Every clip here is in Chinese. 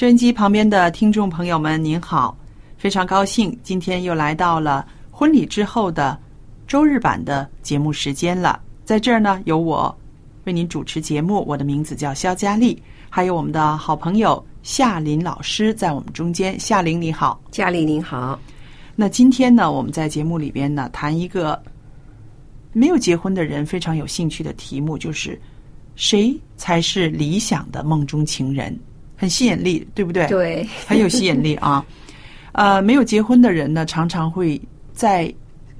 收音机旁边的听众朋友们，您好！非常高兴今天又来到了婚礼之后的周日版的节目时间了。在这儿呢，由我为您主持节目，我的名字叫肖佳丽，还有我们的好朋友夏琳老师在我们中间。夏琳你好，佳丽您好。那今天呢，我们在节目里边呢，谈一个没有结婚的人非常有兴趣的题目，就是谁才是理想的梦中情人？很吸引力，对不对？对，很有吸引力啊！呃，没有结婚的人呢，常常会在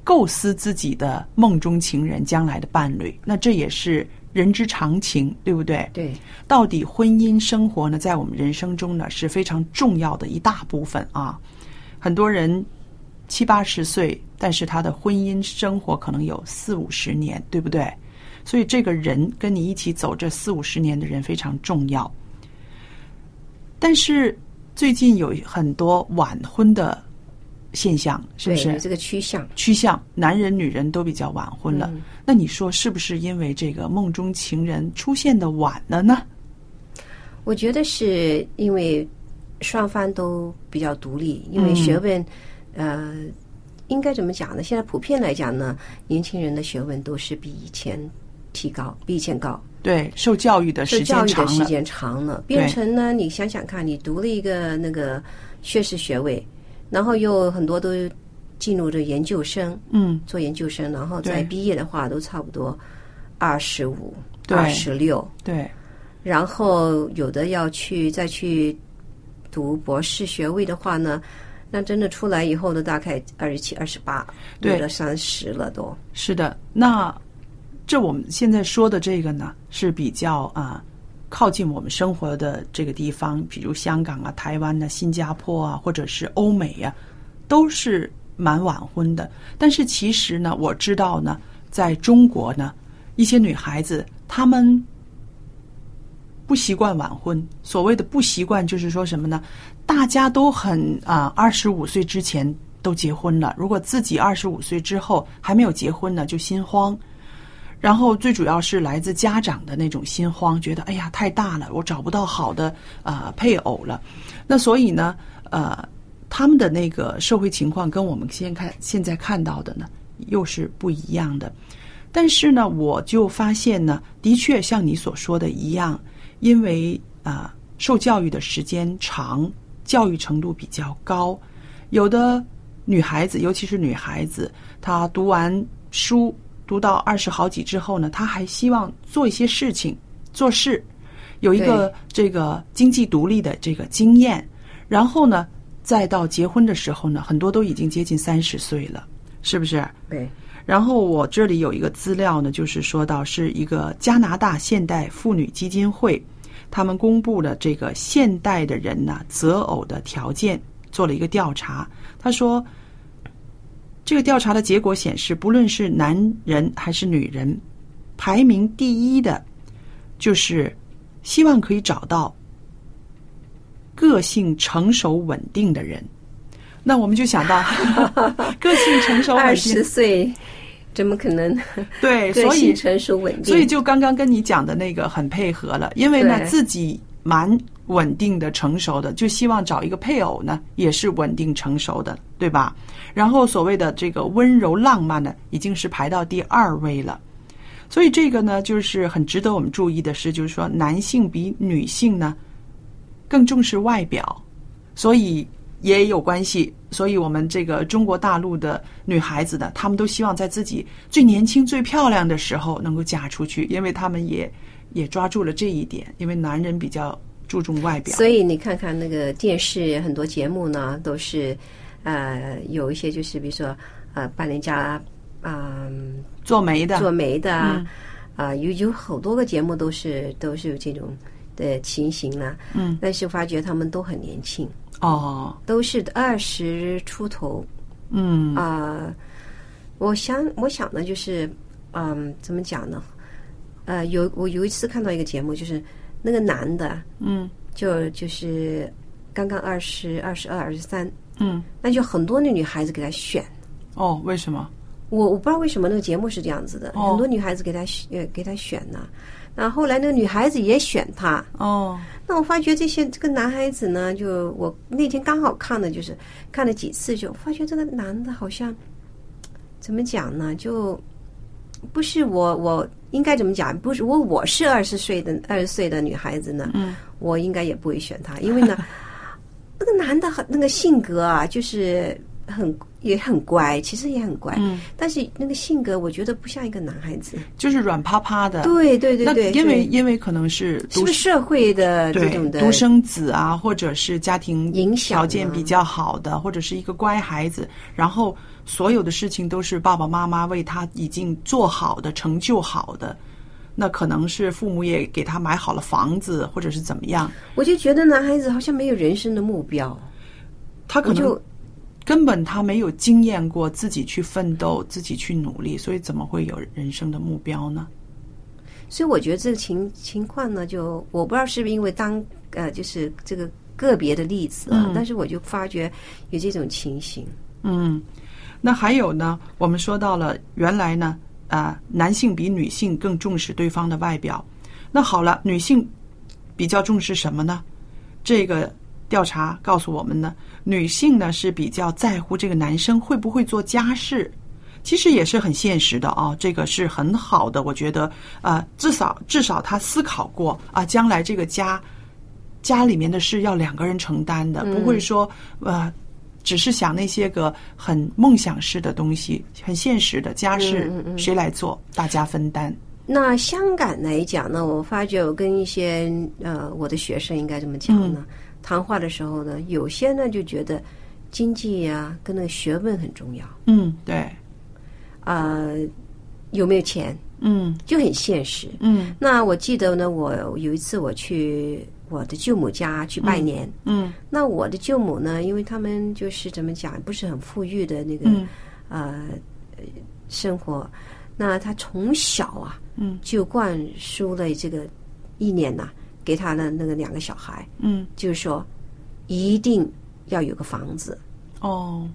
构思自己的梦中情人、将来的伴侣。那这也是人之常情，对不对？对。到底婚姻生活呢，在我们人生中呢，是非常重要的一大部分啊。很多人七八十岁，但是他的婚姻生活可能有四五十年，对不对？所以，这个人跟你一起走这四五十年的人非常重要。但是最近有很多晚婚的现象，是不是？这个趋向，趋向，男人女人都比较晚婚了。那你说是不是因为这个梦中情人出现的晚了呢？我觉得是因为双方都比较独立，因为学问，呃，应该怎么讲呢？现在普遍来讲呢，年轻人的学问都是比以前提高，比以前高。对，受教育的时间长了，时间长了，变成呢？你想想看，你读了一个那个学士学位，然后又很多都进入这研究生，嗯，做研究生，然后再毕业的话，都差不多二十五、二十六，对。然后有的要去再去读博士学位的话呢，那真的出来以后呢，大概二十七、二十八，对了三十了都。是的，那。这我们现在说的这个呢，是比较啊靠近我们生活的这个地方，比如香港啊、台湾啊、新加坡啊，或者是欧美呀，都是蛮晚婚的。但是其实呢，我知道呢，在中国呢，一些女孩子她们不习惯晚婚。所谓的不习惯，就是说什么呢？大家都很啊，二十五岁之前都结婚了，如果自己二十五岁之后还没有结婚呢，就心慌。然后最主要是来自家长的那种心慌，觉得哎呀太大了，我找不到好的呃配偶了。那所以呢，呃，他们的那个社会情况跟我们现看现在看到的呢又是不一样的。但是呢，我就发现呢，的确像你所说的一样，因为啊受教育的时间长，教育程度比较高，有的女孩子，尤其是女孩子，她读完书。读到二十好几之后呢，他还希望做一些事情，做事，有一个这个经济独立的这个经验，然后呢，再到结婚的时候呢，很多都已经接近三十岁了，是不是？对。然后我这里有一个资料呢，就是说到是一个加拿大现代妇女基金会，他们公布了这个现代的人呢择偶的条件，做了一个调查，他说。这个调查的结果显示，不论是男人还是女人，排名第一的，就是希望可以找到个性成熟稳定的人。那我们就想到 个性成熟稳二十，岁怎么可能对，所以成熟稳定？所以就刚刚跟你讲的那个很配合了，因为呢自己蛮稳定的、成熟的，就希望找一个配偶呢也是稳定成熟的，对吧？然后所谓的这个温柔浪漫呢，已经是排到第二位了。所以这个呢，就是很值得我们注意的是，就是说男性比女性呢更重视外表，所以也有关系。所以我们这个中国大陆的女孩子呢，她们都希望在自己最年轻、最漂亮的时候能够嫁出去，因为她们也也抓住了这一点。因为男人比较注重外表，所以你看看那个电视很多节目呢，都是呃有一些就是比如说呃帮人家啊、做媒的，做媒的啊嗯，啊、有有好多个节目都是都是有这种的情形呢。嗯，但是发觉他们都很年轻，哦，都是二十出头嗯啊、我想我想呢，就是嗯，怎么讲呢？呃，有我有一次看到一个节目，就是那个男的嗯就就是刚刚二十二十二二十三，嗯，那就很多那女孩子给他选。哦，为什么？我我不知道为什么那个节目是这样子的，哦很多女孩子给他选呃给他选呢、那后来那个女孩子也选他，哦，那我发觉这些这个男孩子呢，就我那天刚好看的就是看了几次，就发觉这个男的好像怎么讲呢？就不是我我应该怎么讲？不是我我是二十岁的二十岁的女孩子呢，嗯，我应该也不会选他，因为呢，那个男的很那个性格啊，就是很也很乖，其实也很乖，嗯，但是那个性格我觉得不像一个男孩子。就是软趴趴的。对对对对，因为因为可能是是独不是社会的这种的独生子啊，或者是家庭影响啊条件比较好的，或者是一个乖孩子，然后所有的事情都是爸爸妈妈为他已经做好的、成就好的，那可能是父母也给他买好了房子，或者是怎么样，我就觉得男孩子好像没有人生的目标，他可能就根本他没有经验过自己去奋斗、自己去努力，所以怎么会有人生的目标呢？所以我觉得这个情情况呢，就我不知道是不是因为当呃，就是这个个别的例子啊，嗯但是我就发觉有这种情形。嗯，那还有呢，我们说到了原来呢，啊、男性比女性更重视对方的外表。那好了，女性比较重视什么呢？这个调查告诉我们呢，女性呢是比较在乎这个男生会不会做家事。其实也是很现实的啊，这个是很好的，我觉得，呃，至少至少他思考过啊，将来这个家家里面的事要两个人承担的，不会说呃，只是想那些个很梦想式的东西，很现实的家事谁来做，大家分担。那香港来讲呢，我发觉我跟一些呃我的学生应该这么讲呢，谈话的时候呢，有些呢就觉得经济呀、跟那个学问很重要，嗯，对，啊，有没有钱？嗯。就很现实。嗯。那我记得呢，我有一次我去我的舅母家去拜年，嗯。那我的舅母呢，因为他们就是怎么讲，不是很富裕的那个、嗯。呃生活，那他从小啊，嗯，就灌输了这个意念呐、给他的那个两个小孩，嗯，就是说一定要有个房子。哦，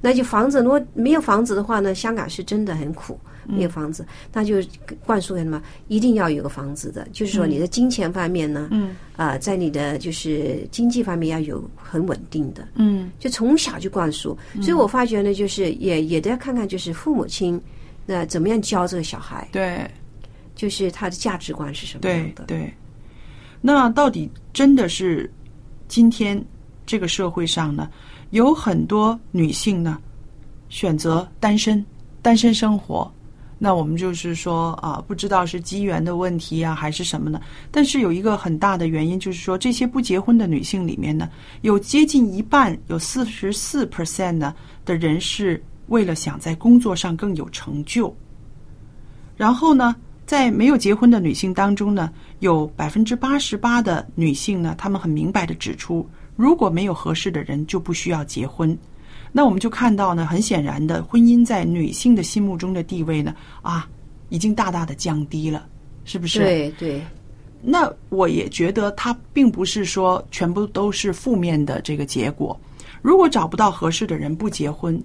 那就房子，如果没有房子的话呢，香港是真的很苦，没有房子，那就灌输给他们一定要有个房子的，就是说你的金钱方面呢，嗯啊、在你的就是经济方面要有很稳定的，嗯就从小就灌输。所以我发觉呢，就是也也得要看看，就是父母亲那怎么样教这个小孩，对就是他的价值观是什么样的。对对。那到底真的是今天这个社会上呢，有很多女性呢选择单身，单身生活。那我们就是说啊，不知道是机缘的问题啊，还是什么呢？但是有一个很大的原因，就是说这些不结婚的女性里面呢，有接近一半，有四十四 percent 呢的人是为了想在工作上更有成就。然后呢，在没有结婚的女性当中呢，有百分之八十八的女性呢，她们很明白的指出，如果没有合适的人，就不需要结婚。那我们就看到呢，很显然的，婚姻在女性的心目中的地位呢，啊，已经大大的降低了，是不是？对对，那我也觉得它并不是说全部都是负面的这个结果。如果找不到合适的人不结婚，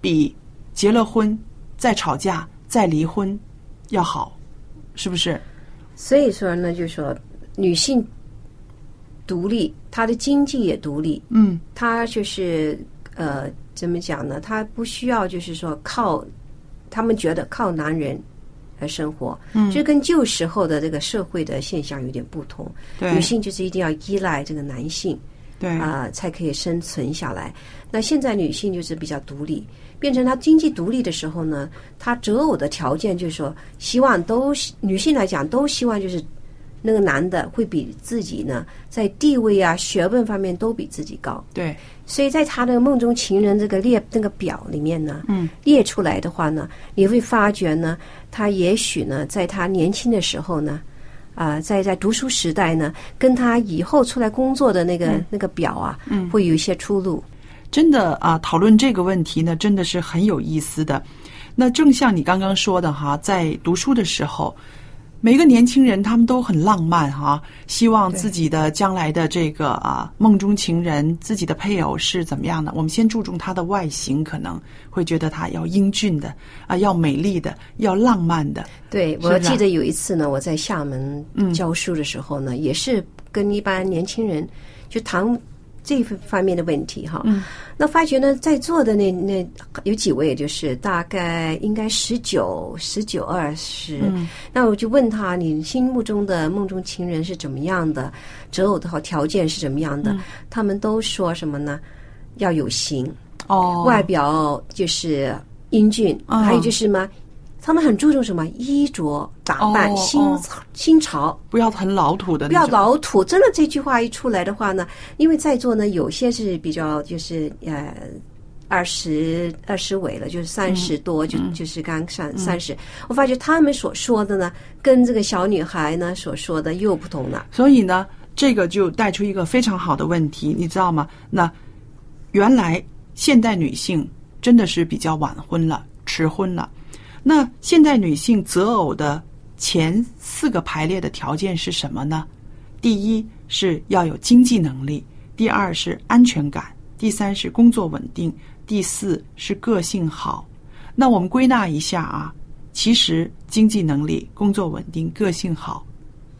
比结了婚再吵架再离婚要好，是不是？所以说呢，就是说女性独立，她的经济也独立，嗯，她就是呃，怎么讲呢？她不需要就是说靠，他们觉得靠男人来生活，嗯这跟旧时候的这个社会的现象有点不同。对女性就是一定要依赖这个男性对啊、才可以生存下来。那现在女性就是比较独立，变成她经济独立的时候呢，她择偶的条件就是说，希望都女性来讲都希望就是那个男的会比自己呢在地位啊、学问方面都比自己高。对所以在他的梦中情人这个列那个表里面呢，嗯，列出来的话呢，你会发觉呢，他也许呢，在他年轻的时候呢，啊、在在读书时代呢，跟他以后出来工作的那个、那个表啊，嗯，会有一些出入。真的啊，讨论这个问题呢，真的是很有意思的。那正像你刚刚说的哈，在读书的时候，每个年轻人他们都很浪漫哈，希望自己的将来的这个啊梦中情人，自己的配偶是怎么样的？我们先注重他的外形，可能会觉得他要英俊的啊，要美丽的，要浪漫的。对，我记得有一次呢，我在厦门教书的时候呢，也是跟一般年轻人就谈这方面的问题哈。嗯，那发觉呢，在座的那那有几位，就是大概应该十九、十九、二十。嗯，那我就问他，你心目中的梦中情人是怎么样的？择偶的好条件是怎么样的？嗯他们都说什么呢？要有型，哦，外表就是英俊，嗯还有就是什么？他们很注重什么衣着打扮，哦新哦新潮，不要很老土的不要，老土。真的这句话一出来的话呢，因为在座呢有些是比较就是呃二十二十尾了，就是三十多，就就是刚上三十。我发觉他们所说的呢，跟这个小女孩呢所说的又不同了。所以呢，这个就带出一个非常好的问题，你知道吗？那原来现代女性真的是比较晚婚了，迟婚了。那现代女性择偶的前四个排列的条件是什么呢？第一是要有经济能力，第二是安全感，第三是工作稳定，第四是个性好。那我们归纳一下啊，其实经济能力、工作稳定、个性好，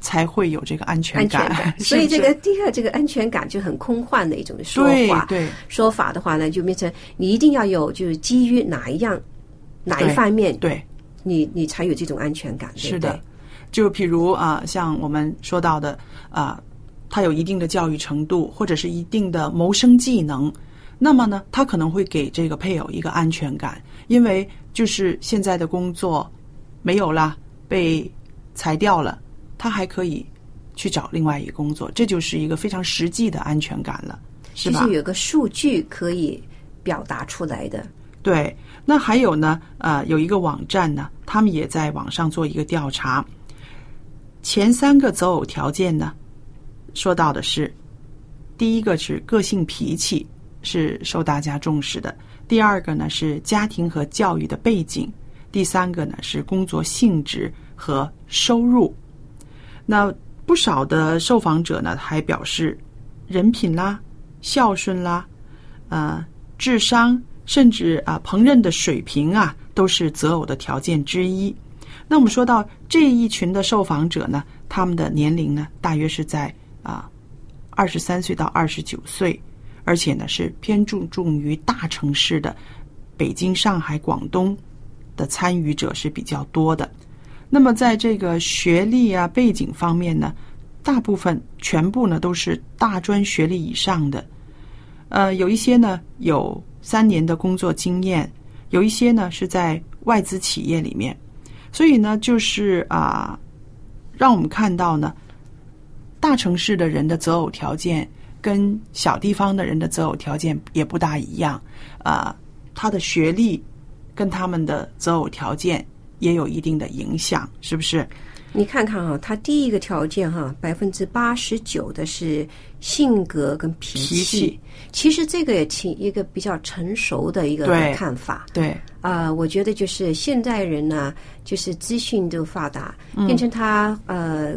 才会有这个安全感。所以这个第二，这个安全感就很空幻的一种说法。对对说法的话呢，就变成你一定要有，就是基于哪一样、哪一方面，对，你你才有这种安全感，是的。就譬如啊、像我们说到的啊、他有一定的教育程度，或者是一定的谋生技能，那么呢，他可能会给这个配偶一个安全感，因为就是现在的工作没有啦，被裁掉了，他还可以去找另外一个工作，这就是一个非常实际的安全感了，是吧？就是有个数据可以表达出来的。对，那还有呢，呃，有一个网站呢，他们也在网上做一个调查，前三个择偶条件呢，说到的是，第一个是个性脾气是受大家重视的，第二个呢是家庭和教育的背景，第三个呢是工作性质和收入。那不少的受访者呢还表示，人品啦、孝顺啦、呃，智商，甚至啊烹饪的水平啊，都是择偶的条件之一。那我们说到这一群的受访者呢，他们的年龄呢，大约是在啊二十三岁到二十九岁，而且呢是偏注重于大城市的北京、上海、广东的参与者是比较多的。那么在这个学历啊背景方面呢，大部分全部呢都是大专学历以上的。呃，有一些呢有三年的工作经验，有一些呢是在外资企业里面，所以呢就是啊、让我们看到呢，大城市的人的择偶条件跟小地方的人的择偶条件也不大一样啊、他的学历跟他们的择偶条件也有一定的影响，是不是？你看看哈，他第一个条件哈，百分之八十九的是性格跟脾气。脾气其实这个也挺一个比较成熟的一个看法。对，啊、我觉得就是现代人呢，就是资讯都发达，嗯变成他呃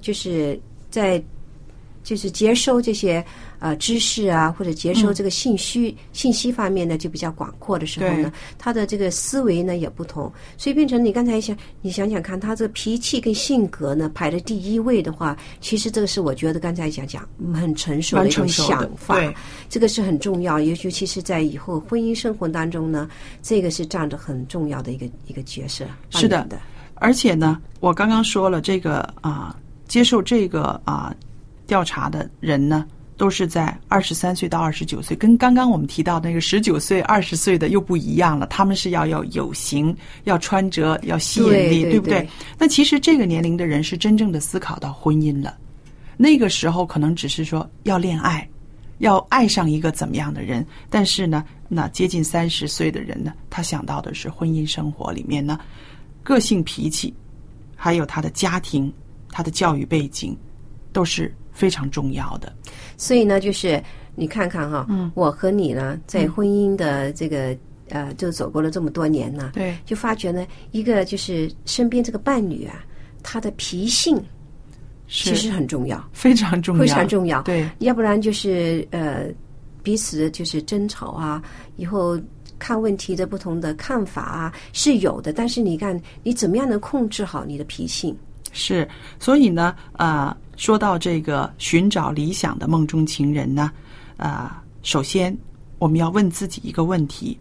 就是在就是接收这些呃知识啊，或者接收这个信息、信息方面呢，就比较广阔的时候呢，他的这个思维呢也不同，所以变成你刚才想，你想想看，他这个脾气跟性格呢排在第一位的话，其实这个是我觉得刚才讲讲很成熟的一种想法，这个是很重要，尤其是在以后婚姻生活当中呢，这个是占着很重要的一个一个角色。是的。的，而且呢，我刚刚说了这个啊，接受这个啊。调查的人呢，都是在二十三岁到二十九岁，跟刚刚我们提到那个十九岁、二十岁的又不一样了。他们是要要有型，要穿着，要吸引力，对不对？那其实这个年龄的人是真正的思考到婚姻了。那个时候可能只是说要恋爱，要爱上一个怎么样的人，但是呢，那接近三十岁的人呢，他想到的是婚姻生活里面呢，个性脾气，还有他的家庭、他的教育背景，都是。非常重要的，所以呢，就是你看看哈，嗯，我和你呢，在婚姻的这个呃，就走过了这么多年呢，对，就发觉呢，一个就是身边这个伴侣啊，他的脾性其实很重要，非常重要，非常重要，对，要不然就是呃，彼此就是争吵啊，以后看问题的不同的看法啊是有的，但是你看你怎么样能控制好你的脾性？是，所以呢，呃。说到这个寻找理想的梦中情人呢，啊，首先我们要问自己一个问题，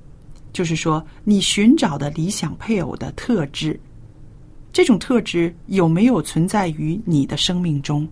就是说你寻找的理想配偶的特质，这种特质有没有存在于你的生命中？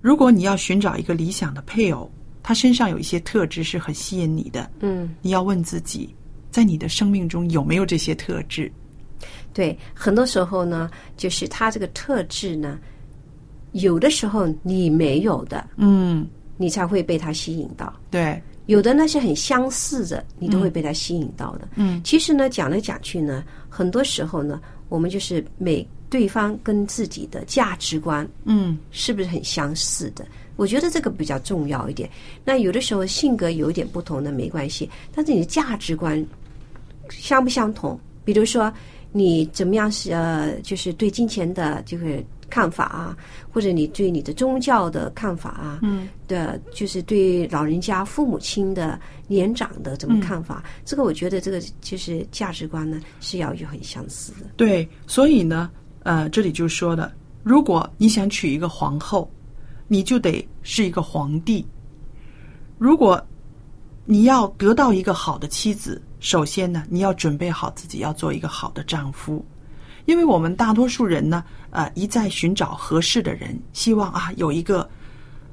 如果你要寻找一个理想的配偶，他身上有一些特质是很吸引你的，嗯，你要问自己，在你的生命中有没有这些特质？对，很多时候呢，就是他这个特质呢，有的时候你没有的，嗯，你才会被他吸引到。对，有的呢是很相似的，你都会被他吸引到的。嗯，其实呢，讲来讲去呢，很多时候呢，我们就是每。对方跟自己的价值观，嗯，是不是很相似的？我觉得这个比较重要一点。那有的时候性格有一点不同的没关系，但是你的价值观相不相同？比如说你怎么样是呃，就是对金钱的这个看法啊，或者你对你的宗教的看法啊，嗯，的，就是对老人家、父母亲的年长的怎么看法？这个我觉得这个就是价值观呢是要有很相似的。对，所以呢。呃，这里就说了，如果你想娶一个皇后，你就得是一个皇帝。如果你要得到一个好的妻子，首先呢，你要准备好自己要做一个好的丈夫。因为我们大多数人呢，呃，一再寻找合适的人，希望啊有一个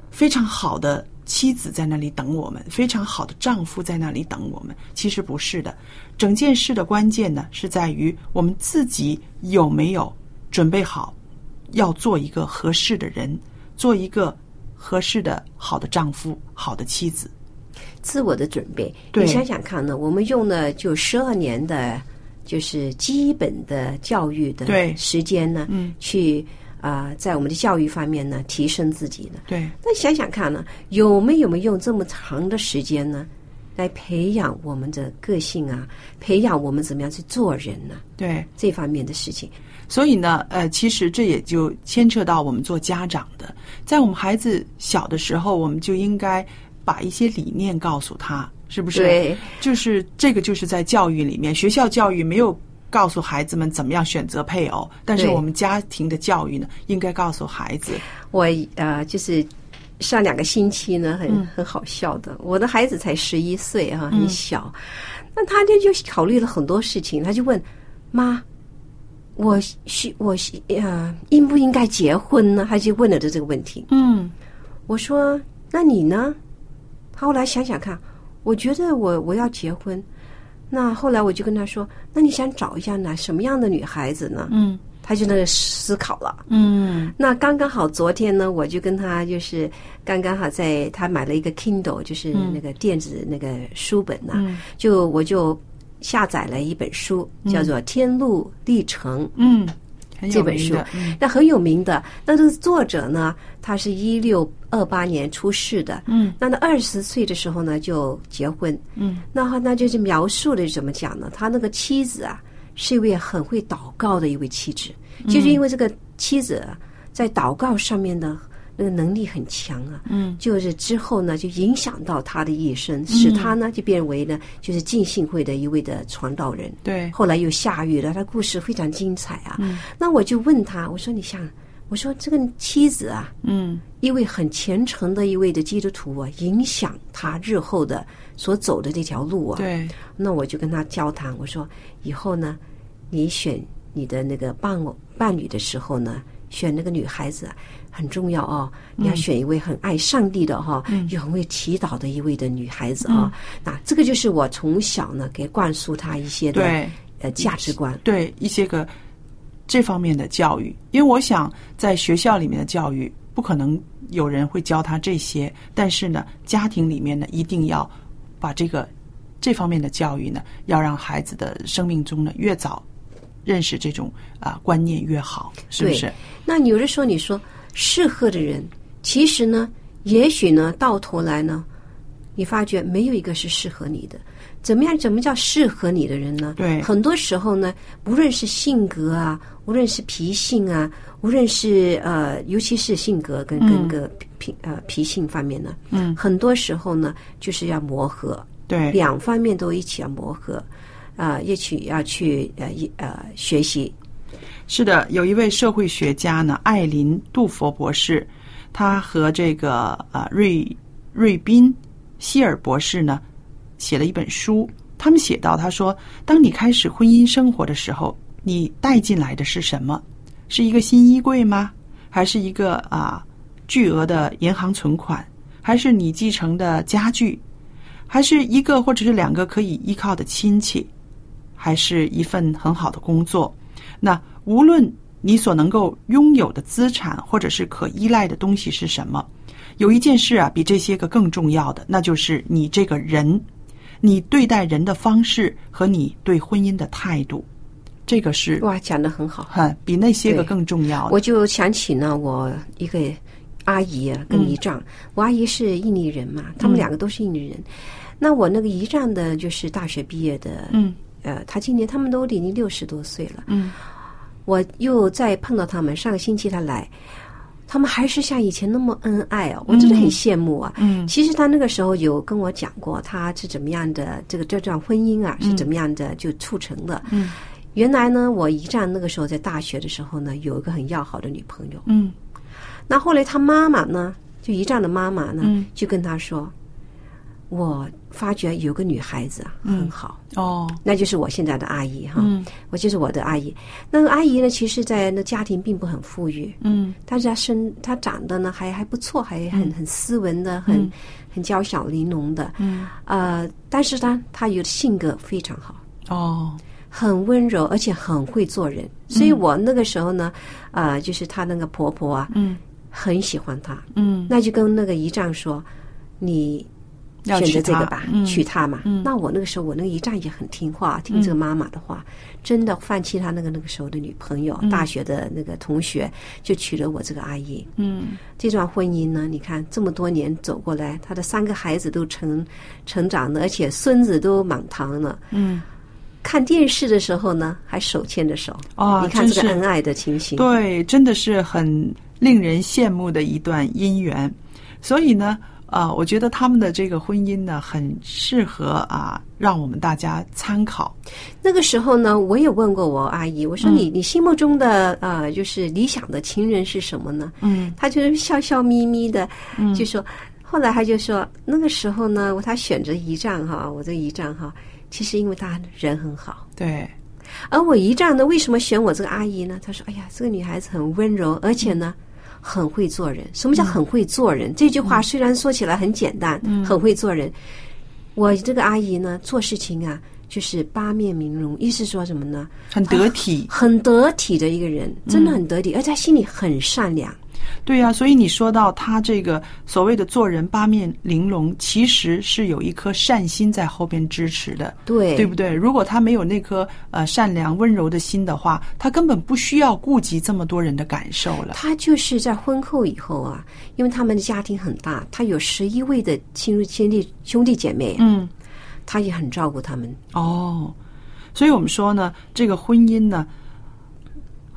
非常好的妻子在那里等我们，非常好的丈夫在那里等我们。其实不是的，整件事的关键呢，是在于我们自己有没有。准备好，要做一个合适的人，做一个合适的好的丈夫、好的妻子。自我的准备，你想想看呢？我们用了就十二年的，就是基本的教育的时间呢，嗯，去啊，在我们的教育方面呢，提升自己呢。对。那想想看呢，有没有没用这么长的时间呢，来培养我们的个性啊，培养我们怎么样去做人呢？对这方面的事情。所以呢，呃，其实这也就牵扯到我们做家长的，在我们孩子小的时候，我们就应该把一些理念告诉他，是不是？对，就是这个，就是在教育里面，学校教育没有告诉孩子们怎么样选择配偶，但是我们家庭的教育呢，应该告诉孩子。我呃，就是上两个星期呢，很很好笑的，我的孩子才十一岁啊，很小，那他就就考虑了很多事情，他就问妈。我需我需呃，应不应该结婚呢？他就问了的这个问题。嗯，我说那你呢？他后来想想看，我觉得我我要结婚。那后来我就跟他说，那你想找一下哪什么样的女孩子呢？嗯，他就那个思考了。嗯那刚刚好，昨天呢，我就跟他就是刚刚好在他买了一个 Kindle，就是那个电子那个书本呐、嗯就我就下载了一本书，叫做《天路历程》。嗯，这本书，嗯那很有名的。那这个作者呢，他是一六二八年出世的。嗯，那他二十岁的时候呢就结婚。嗯，那他那就是描述的怎么讲呢？他那个妻子啊，是一位很会祷告的一位妻子，就是因为这个妻子啊在祷告上面的那个能力很强啊。嗯，就是之后呢，就影响到他的一生，使他呢就变为呢就是浸信会的一位的传道人。对，后来又下狱了，他故事非常精彩啊。那我就问他，我说你想，我说这个妻子啊，嗯一位很虔诚的一位的基督徒啊，影响他日后的所走的这条路啊。对，那我就跟他交谈，我说以后呢，你选你的那个伴偶伴侣的时候呢，选那个女孩子啊很重要哦，你要选一位很爱上帝的哈、又很会祈祷的一位的女孩子啊。那这个就是我从小呢给灌输她一些的对呃价值观。对一些个这方面的教育，因为我想在学校里面的教育不可能有人会教他这些，但是呢，家庭里面呢一定要把这个这方面的教育呢，要让孩子的生命中呢越早认识这种啊、观念越好，是不是？那有的时候你说适合的人，其实呢，也许呢，到头来呢，你发觉没有一个是适合你的。怎么样？怎么叫适合你的人呢？对很多时候呢，无论是性格啊，无论是脾性啊，无论是呃，尤其是性格跟跟个脾呃脾性方面呢，嗯，很多时候呢，就是要磨合，对，两方面都一起要磨合，啊、一起要去呃一呃学习。是的，有一位社会学家呢，艾琳·杜佛博士，他和这个呃瑞瑞宾希尔博士呢，写了一本书。他们写到，他说，当你开始婚姻生活的时候，你带进来的是什么？是一个新衣柜吗？还是一个啊巨额的银行存款？还是你继承的家具？还是一个或者是两个可以依靠的亲戚？还是一份很好的工作？那无论你所能够拥有的资产或者是可依赖的东西是什么，有一件事啊，比这些个更重要的，那就是你这个人，你对待人的方式和你对婚姻的态度，这个是哇，讲的很好。很比那些个更重要。我就想起呢，我一个阿姨啊，跟姨丈，我阿姨是印尼人嘛，他们两个都是印尼人。那我那个姨丈的，就是大学毕业的，嗯呃，他今年他们都已经六十多岁了。嗯，我又再碰到他们，上个星期他来，他们还是像以前那么恩爱哦，我真的很羡慕啊。嗯其实他那个时候有跟我讲过，他是怎么样的，这个这段婚姻啊是怎么样的就促成的。嗯，原来呢，我一战那个时候在大学的时候呢，有一个很要好的女朋友。嗯那后来他妈妈呢，就一战的妈妈呢，嗯就跟他说：“我发觉有个女孩子啊很好，哦。那就是我现在的阿姨哈，嗯。我就是我的阿姨。那个阿姨呢，其实，在那家庭并不很富裕，嗯。但是她身她长得呢还还不错，还很很斯文的，很、很娇小玲珑的，嗯。呃，但是呢，她有性格非常好。”哦。很温柔，而且很会做人，所以我那个时候呢，呃，就是她那个婆婆啊，嗯。很喜欢她，嗯。那就跟那个姨丈说，你要选择这个吧，嗯娶她嘛。嗯那我那个时候，我那个姨丈也很听话，听这个妈妈的话，真的放弃他那个那个时候的女朋友，大学的那个同学，就娶了我这个阿姨。嗯这段婚姻呢，你看这么多年走过来，他的三个孩子都成成长了，而且孙子都满堂了。嗯，看电视的时候呢，还手牵着手。啊你看这个恩爱的情形。对，真的是很令人羡慕的一段姻缘。所以呢，啊，我觉得他们的这个婚姻呢，很适合啊，让我们大家参考。那个时候呢，我也问过我阿姨，我说嗯你、你心目中的呃，就是理想的情人是什么呢？嗯她就是笑笑眯眯的，就说。后来她就说，那个时候呢，她选择姨丈哈，我这个姨丈哈，其实因为他人很好。对，而我姨丈呢，为什么选我这个阿姨呢？他说：“哎呀，这个女孩子很温柔，而且呢，很会做人。什么叫很会做人？这句话虽然说起来很简单，很会做人。我这个阿姨呢，做事情啊就是八面玲珑，意思说什么呢？很得体。很得体的一个人，真的很得体，而且她心里很善良。对呀、所以你说到他这个所谓的做人八面玲珑，其实是有一颗善心在后边支持的，对，对不对？如果他没有那颗呃善良温柔的心的话，他根本不需要顾及这么多人的感受了。他就是在婚后以后啊，因为他们的家庭很大，他有十一位的亲兄弟兄弟姐妹，嗯，他也很照顾他们。哦，所以我们说呢，这个婚姻呢，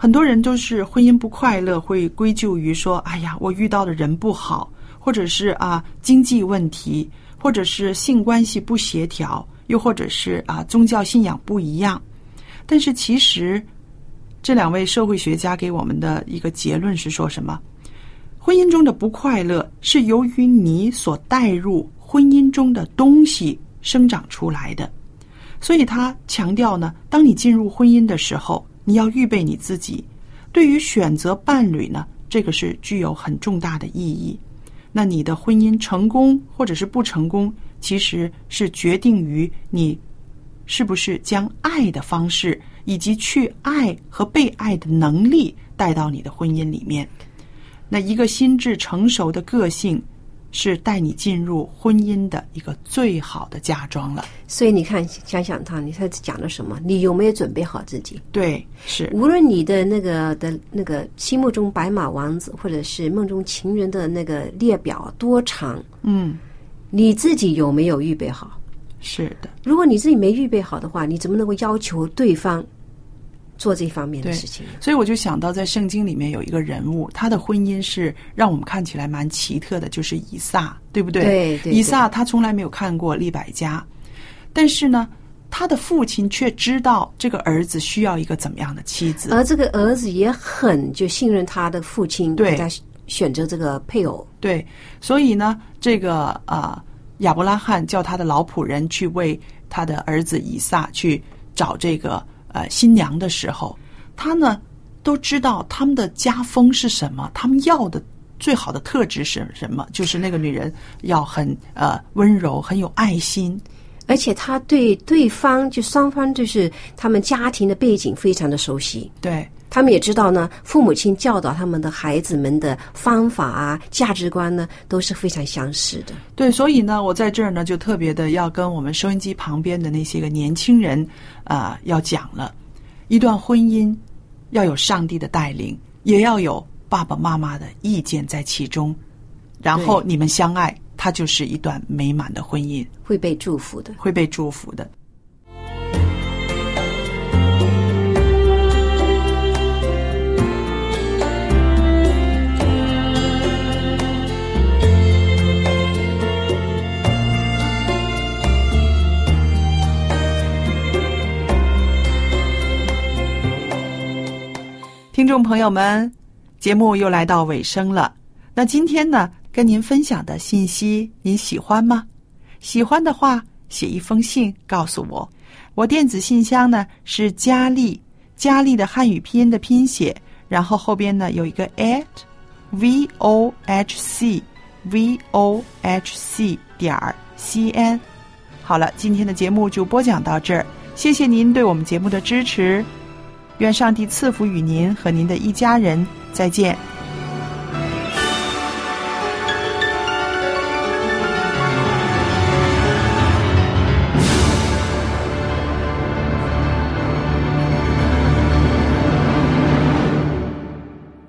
很多人都是婚姻不快乐，会归咎于说，哎呀，我遇到的人不好，或者是啊经济问题，或者是性关系不协调，又或者是啊宗教信仰不一样。但是其实，这两位社会学家给我们的一个结论是说什么？婚姻中的不快乐是由于你所带入婚姻中的东西生长出来的。所以他强调呢，当你进入婚姻的时候，你要预备你自己。对于选择伴侣呢，这个是具有很重大的意义。那你的婚姻成功或者是不成功，其实是决定于你是不是将爱的方式以及去爱和被爱的能力带到你的婚姻里面。那一个心智成熟的个性，是带你进入婚姻的一个最好的嫁妆了。所以你看，想想他，你他讲了什么？你有没有准备好自己？对，是无论你的那个的那个心目中白马王子，或者是梦中情人的那个列表多长，嗯，你自己有没有预备好？是的，如果你自己没预备好的话，你怎么能够要求对方做这方面的事情？所以我就想到，在圣经里面有一个人物，他的婚姻是让我们看起来蛮奇特的，就是以撒，对不对？对对以撒他从来没有看过利百加，但是呢，他的父亲却知道这个儿子需要一个怎么样的妻子。而这个儿子也很就信任他的父亲，对给他选择这个配偶。对，所以呢，这个呃亚伯拉罕叫他的老仆人去为他的儿子以撒去找这个呃新娘的时候，他呢都知道他们的家风是什么，他们要的最好的特质是什么，就是那个女人要很呃温柔，很有爱心。而且他对对方就双方就是他们家庭的背景非常的熟悉，对，他们也知道呢，父母亲教导他们的孩子们的方法啊、价值观呢都是非常相似的。对，所以呢，我在这儿呢，就特别的要跟我们收音机旁边的那些个年轻人啊、要讲了，一段婚姻要有上帝的带领，也要有爸爸妈妈的意见在其中，然后你们相爱，它就是一段美满的婚姻，会被祝福的。会被祝福的。听众朋友们，节目又来到尾声了。那今天呢，跟您分享的信息您喜欢吗？喜欢的话，写一封信告诉我。我电子信箱呢是佳丽，佳丽的汉语拼音的拼写，然后后边呢有一个 at v o h c v o h c 点儿 c n。好了，今天的节目就播讲到这儿，谢谢您对我们节目的支持。愿上帝赐福与您和您的一家人，再见。